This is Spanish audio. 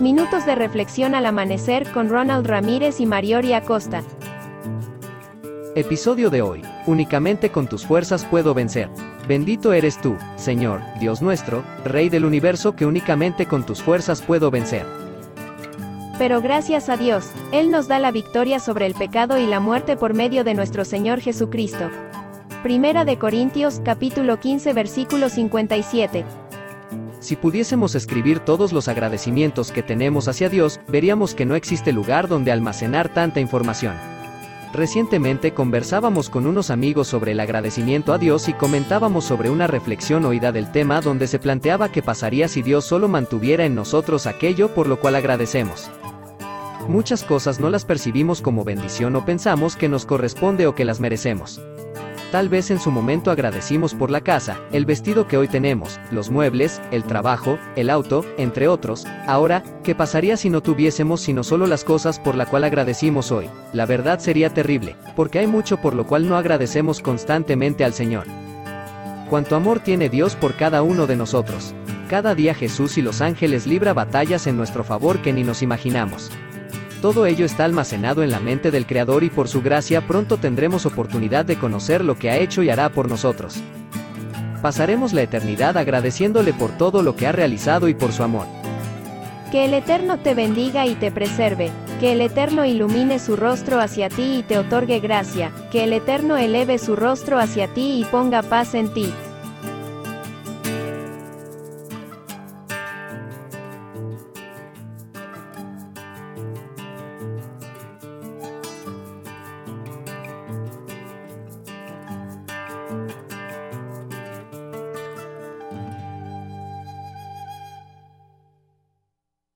Minutos de reflexión al amanecer con Ronald Ramírez y Mariori Acosta. Episodio de hoy. Únicamente con tus fuerzas puedo vencer. Bendito eres tú, Señor, Dios nuestro, Rey del universo que únicamente con tus fuerzas puedo vencer. Pero gracias a Dios, Él nos da la victoria sobre el pecado y la muerte por medio de nuestro Señor Jesucristo. Primera de Corintios capítulo 15 versículo 57. Si pudiésemos escribir todos los agradecimientos que tenemos hacia Dios, veríamos que no existe lugar donde almacenar tanta información. Recientemente conversábamos con unos amigos sobre el agradecimiento a Dios y comentábamos sobre una reflexión oída del tema donde se planteaba qué pasaría si Dios solo mantuviera en nosotros aquello por lo cual agradecemos. Muchas cosas no las percibimos como bendición o pensamos que nos corresponde o que las merecemos. Tal vez en su momento agradecimos por la casa, el vestido que hoy tenemos, los muebles, el trabajo, el auto, entre otros. Ahora, ¿qué pasaría si no tuviésemos sino solo las cosas por la cual agradecimos hoy? La verdad sería terrible, porque hay mucho por lo cual no agradecemos constantemente al Señor. Cuánto amor tiene Dios por cada uno de nosotros. Cada día Jesús y los ángeles libra batallas en nuestro favor que ni nos imaginamos. Todo ello está almacenado en la mente del Creador y por su gracia pronto tendremos oportunidad de conocer lo que ha hecho y hará por nosotros. Pasaremos la eternidad agradeciéndole por todo lo que ha realizado y por su amor. Que el Eterno te bendiga y te preserve, que el Eterno ilumine su rostro hacia ti y te otorgue gracia, que el Eterno eleve su rostro hacia ti y ponga paz en ti.